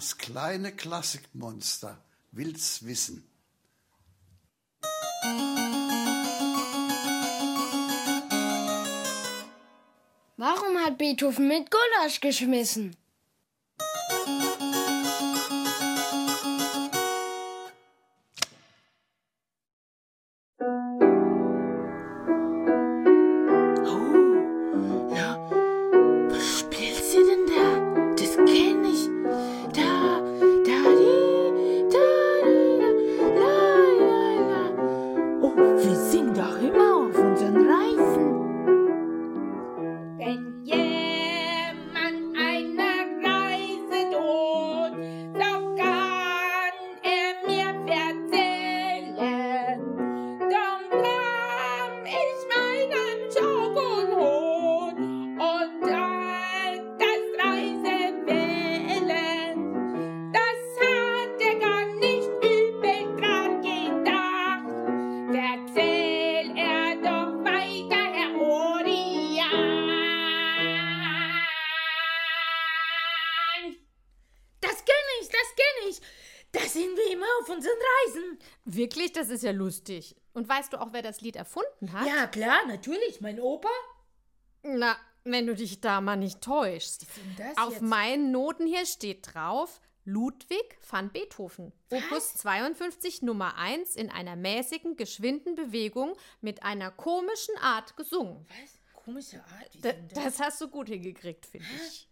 Das kleine Klassikmonster will's wissen. Warum hat Beethoven mit Gulasch geschmissen? Wirklich? Das ist ja lustig. Und weißt du auch, wer das Lied erfunden hat? Ja, klar, natürlich. Mein Opa. Na, wenn du dich da mal nicht täuschst. Auf jetzt? meinen Noten hier steht drauf Ludwig van Beethoven. Was? Opus 52 Nummer 1 in einer mäßigen, geschwinden Bewegung mit einer komischen Art gesungen. Was? Komische Art? Wie da, das? das hast du gut hingekriegt, finde ich.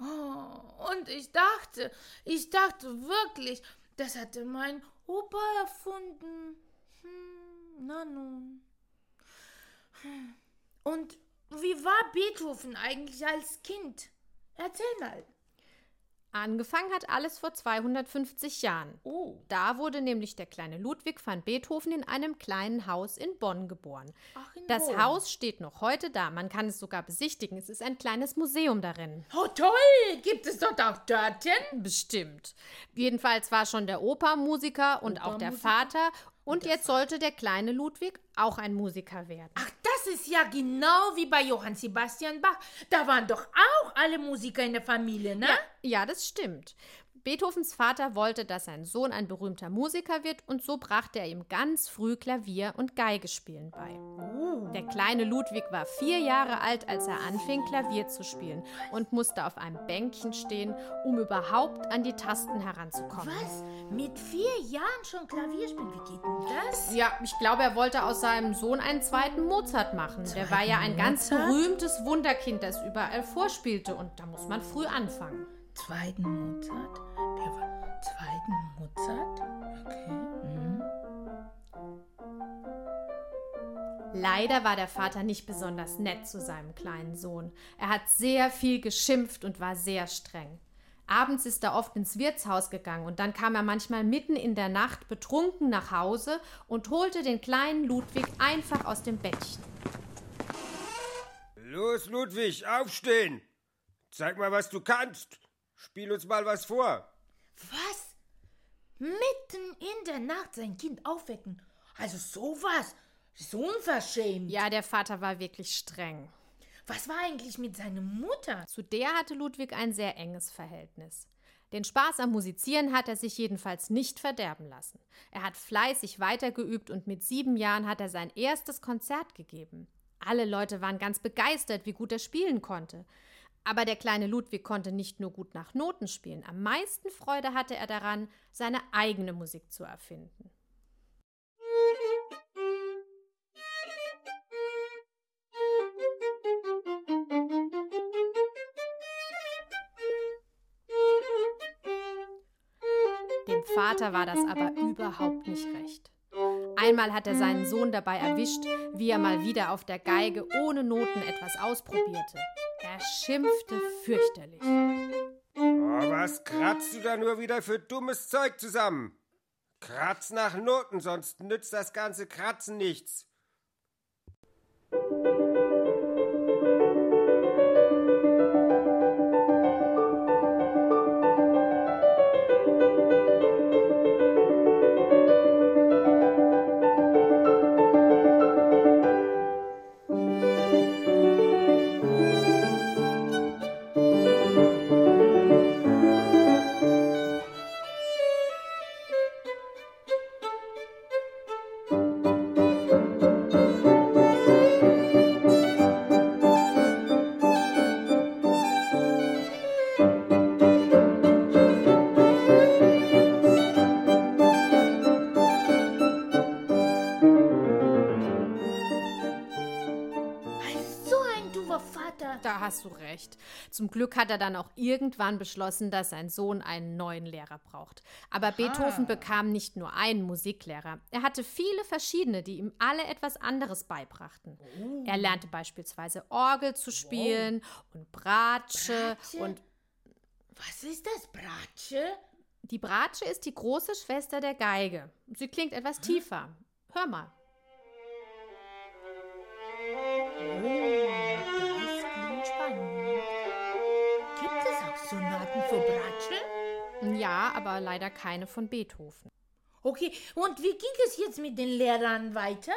Oh, und ich dachte, ich dachte wirklich, das hatte mein Opa erfunden. Hm, na nun. Hm. Und wie war Beethoven eigentlich als Kind? Erzähl mal. Angefangen hat alles vor 250 Jahren. Oh. Da wurde nämlich der kleine Ludwig van Beethoven in einem kleinen Haus in Bonn geboren. Ach, in das Bonn. Haus steht noch heute da. Man kann es sogar besichtigen. Es ist ein kleines Museum darin. Oh, toll! Gibt es dort auch Törtchen? Bestimmt. Jedenfalls war schon der Opa Musiker und auch der Vater. Und, und jetzt sollte der kleine Ludwig auch ein Musiker werden. Ach, das ist ja genau wie bei Johann Sebastian Bach. Da waren doch auch alle Musiker in der Familie, ne? Ja, ja das stimmt. Beethovens Vater wollte, dass sein Sohn ein berühmter Musiker wird und so brachte er ihm ganz früh Klavier und Geigespielen bei. Der kleine Ludwig war vier Jahre alt, als er anfing, Klavier zu spielen und musste auf einem Bänkchen stehen, um überhaupt an die Tasten heranzukommen. Was? Mit vier Jahren schon Klavier spielen? Wie geht denn das? Ja, ich glaube, er wollte aus seinem Sohn einen zweiten Mozart machen. Der war ja ein ganz berühmtes Wunderkind, das überall vorspielte und da muss man früh anfangen. Zweiten Mozart? Zweiten Mozart? Okay. Mhm. Leider war der Vater nicht besonders nett zu seinem kleinen Sohn. Er hat sehr viel geschimpft und war sehr streng. Abends ist er oft ins Wirtshaus gegangen und dann kam er manchmal mitten in der Nacht betrunken nach Hause und holte den kleinen Ludwig einfach aus dem Bettchen. Los, Ludwig, aufstehen! Zeig mal, was du kannst! Spiel uns mal was vor. Was? Mitten in der Nacht sein Kind aufwecken? Also sowas? So unverschämt. Ja, der Vater war wirklich streng. Was war eigentlich mit seiner Mutter? Zu der hatte Ludwig ein sehr enges Verhältnis. Den Spaß am Musizieren hat er sich jedenfalls nicht verderben lassen. Er hat fleißig weitergeübt und mit sieben Jahren hat er sein erstes Konzert gegeben. Alle Leute waren ganz begeistert, wie gut er spielen konnte. Aber der kleine Ludwig konnte nicht nur gut nach Noten spielen, am meisten Freude hatte er daran, seine eigene Musik zu erfinden. Dem Vater war das aber überhaupt nicht recht. Einmal hat er seinen Sohn dabei erwischt, wie er mal wieder auf der Geige ohne Noten etwas ausprobierte. Er schimpfte fürchterlich. Oh, was kratzt du da nur wieder für dummes Zeug zusammen? Kratz nach Noten, sonst nützt das ganze Kratzen nichts. Hast du recht. Zum Glück hat er dann auch irgendwann beschlossen, dass sein Sohn einen neuen Lehrer braucht. Aber Beethoven bekam nicht nur einen Musiklehrer. Er hatte viele verschiedene, die ihm alle etwas anderes beibrachten. Er lernte beispielsweise Orgel zu spielen und Bratsche, Bratsche? und Was ist das, Bratsche? die Bratsche ist die große Schwester der Geige. Sie klingt etwas tiefer. Hör mal. Ja, aber leider keine von Beethoven. Okay, und wie ging es jetzt mit den Lehrern weiter?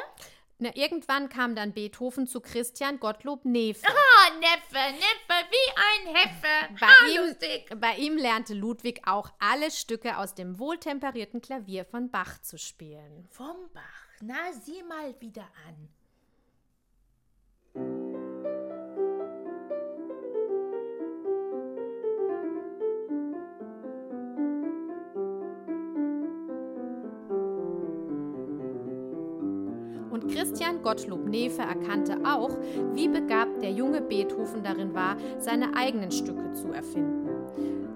Na, irgendwann kam dann Beethoven zu Christian Gottlob Neefe. Ah, Neffe, Neffe, wie ein Heffe. Bei ah, ihm, lustig. bei ihm lernte Ludwig auch alle Stücke aus dem wohltemperierten Klavier von Bach zu spielen. Vom Bach, na, sieh mal wieder an. Christian Gottlob Neefe erkannte auch, wie begabt der junge Beethoven darin war, seine eigenen Stücke zu erfinden.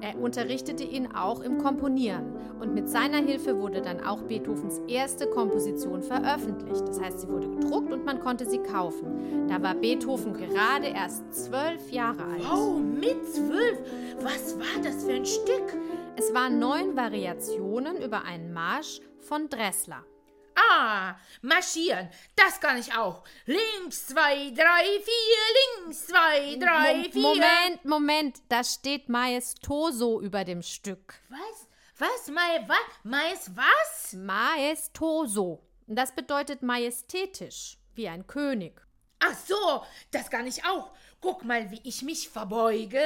Er unterrichtete ihn auch im Komponieren und mit seiner Hilfe wurde dann auch Beethovens erste Komposition veröffentlicht. Das heißt, sie wurde gedruckt und man konnte sie kaufen. Da war Beethoven gerade erst zwölf Jahre alt. Oh, mit zwölf. Was war das für ein Stück? Es waren neun Variationen über einen Marsch von Dressler. Ah, marschieren. Das kann ich auch. Links, zwei, drei, vier. Links, zwei, drei, Mo- vier. Moment, Moment, da steht Maestoso über dem Stück. Was? Was? Mai, was? Mais, was? Maestoso. Das bedeutet majestätisch, wie ein König. Ach so, das kann ich auch. Guck mal, wie ich mich verbeuge.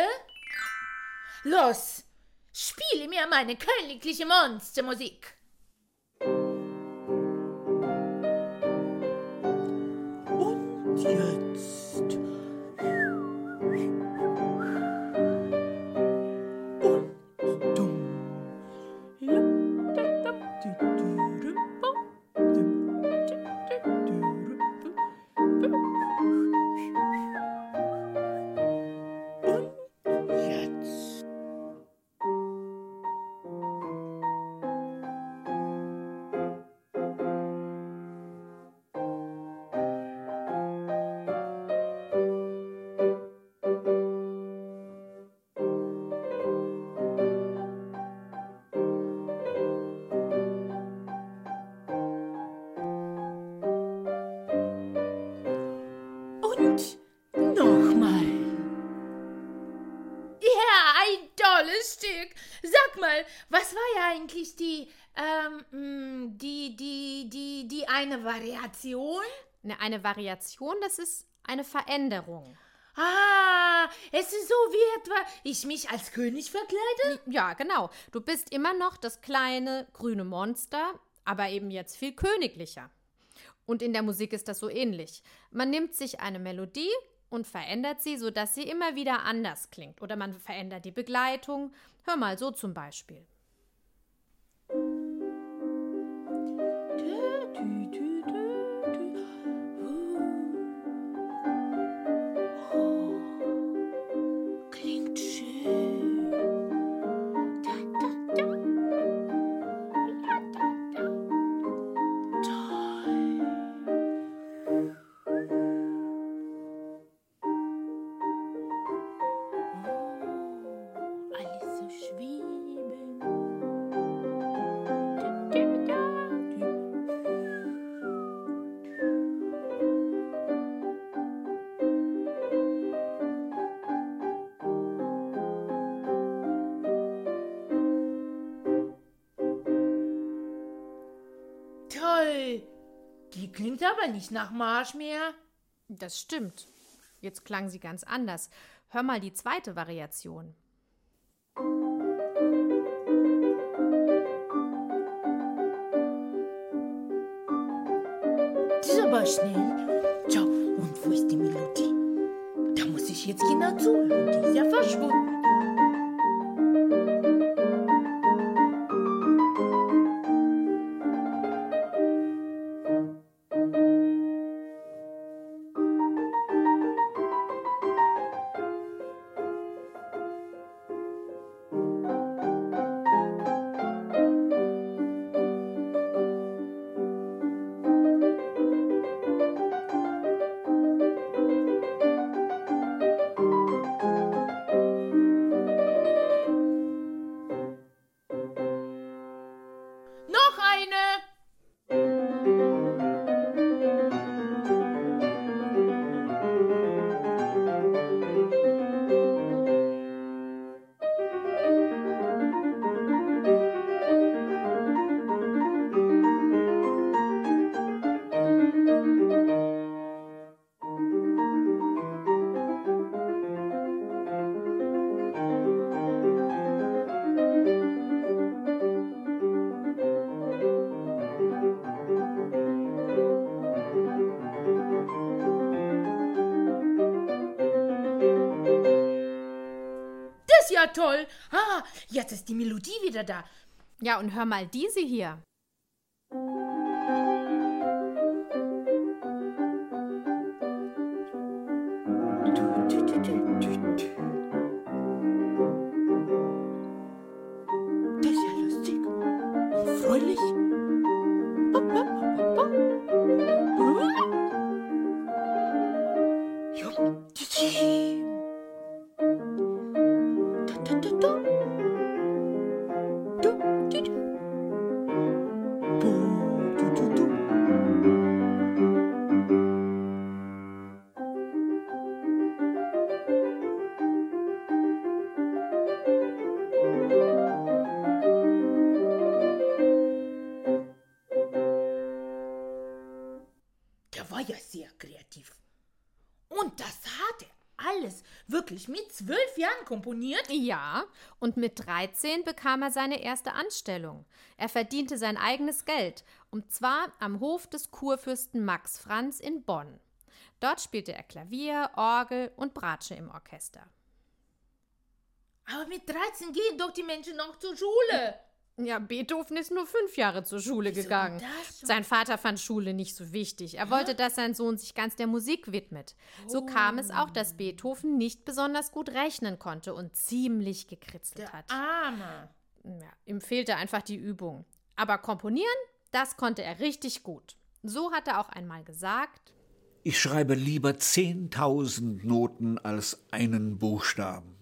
Los, spiele mir meine königliche Monstermusik. Tolles Stück. Sag mal, was war ja eigentlich die, ähm, mh, die, die, die, die eine Variation? Ne, Eine Variation, das ist eine Veränderung. Ah, es ist so wie etwa ich mich als König verkleide? Ja, genau. Du bist immer noch das kleine grüne Monster, aber eben jetzt viel königlicher. Und in der Musik ist das so ähnlich. Man nimmt sich eine Melodie und verändert sie, sodass sie immer wieder anders klingt. Oder man verändert die Begleitung. Hör mal, so zum Beispiel. Aber nicht nach Marsch mehr. Das stimmt. Jetzt klang sie ganz anders. Hör mal die zweite Variation. Das ist aber schnell. Tja, und wo ist die Melodie? Da muss ich jetzt genau zuhören. Die ist ja verschwunden. Ja toll. Ah, jetzt ist die Melodie wieder da. Ja, und hör mal diese hier. Der zwölf Jahren komponiert? Ja, und mit 13 bekam er seine erste Anstellung. Er verdiente sein eigenes Geld, und zwar am Hof des Kurfürsten Max Franz in Bonn. Dort spielte er Klavier, Orgel und Bratsche im Orchester. Aber mit 13 gehen doch die Menschen noch zur Schule. Ja, Beethoven ist nur fünf Jahre zur Schule Wieso gegangen. Sein Vater fand Schule nicht so wichtig. Er wollte, dass sein Sohn sich ganz der Musik widmet. So kam es auch, dass Beethoven nicht besonders gut rechnen konnte und ziemlich gekritzelt hat. Arme. Ja, ihm fehlte einfach die Übung. Aber komponieren, das konnte er richtig gut. So hat er auch einmal gesagt. Ich schreibe lieber 10.000 Noten als einen Buchstaben.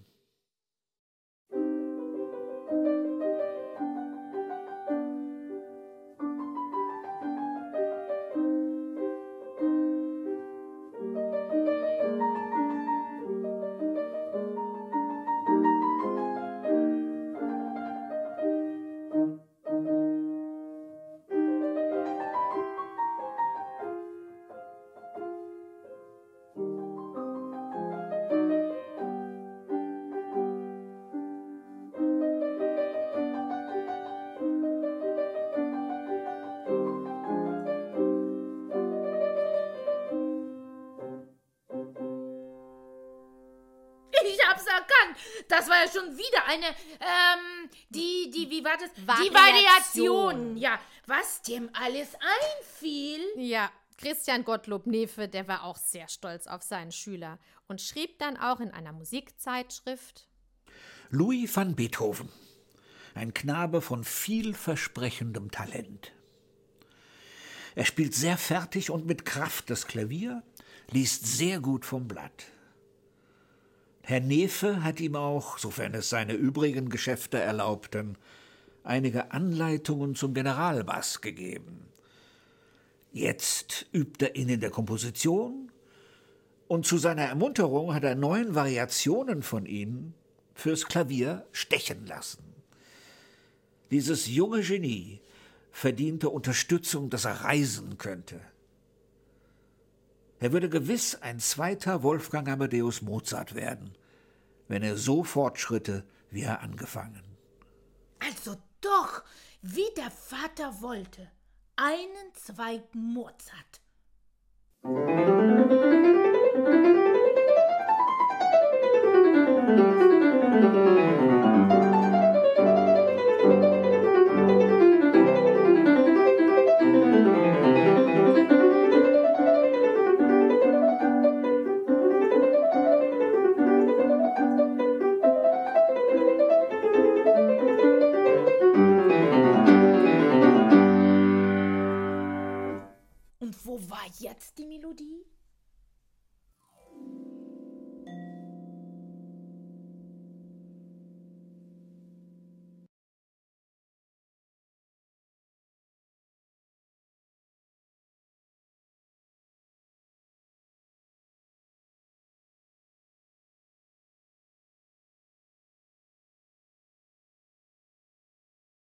Das war ja schon wieder eine, ähm, die, die, wie war das? Die Variation. Variation. Ja, was dem alles einfiel. Ja, Christian Gottlob Nefe, der war auch sehr stolz auf seinen Schüler und schrieb dann auch in einer Musikzeitschrift. Louis van Beethoven, ein Knabe von vielversprechendem Talent. Er spielt sehr fertig und mit Kraft das Klavier, liest sehr gut vom Blatt. Herr Nefe hat ihm auch, sofern es seine übrigen Geschäfte erlaubten, einige Anleitungen zum Generalbass gegeben. Jetzt übt er ihn in der Komposition und zu seiner Ermunterung hat er neun Variationen von ihnen fürs Klavier stechen lassen. Dieses junge Genie verdiente Unterstützung, dass er reisen könnte. Er würde gewiss ein zweiter Wolfgang Amadeus Mozart werden, wenn er so fortschritte, wie er angefangen. Also doch, wie der Vater wollte. Einen zweiten Mozart. Jetzt die Melodie?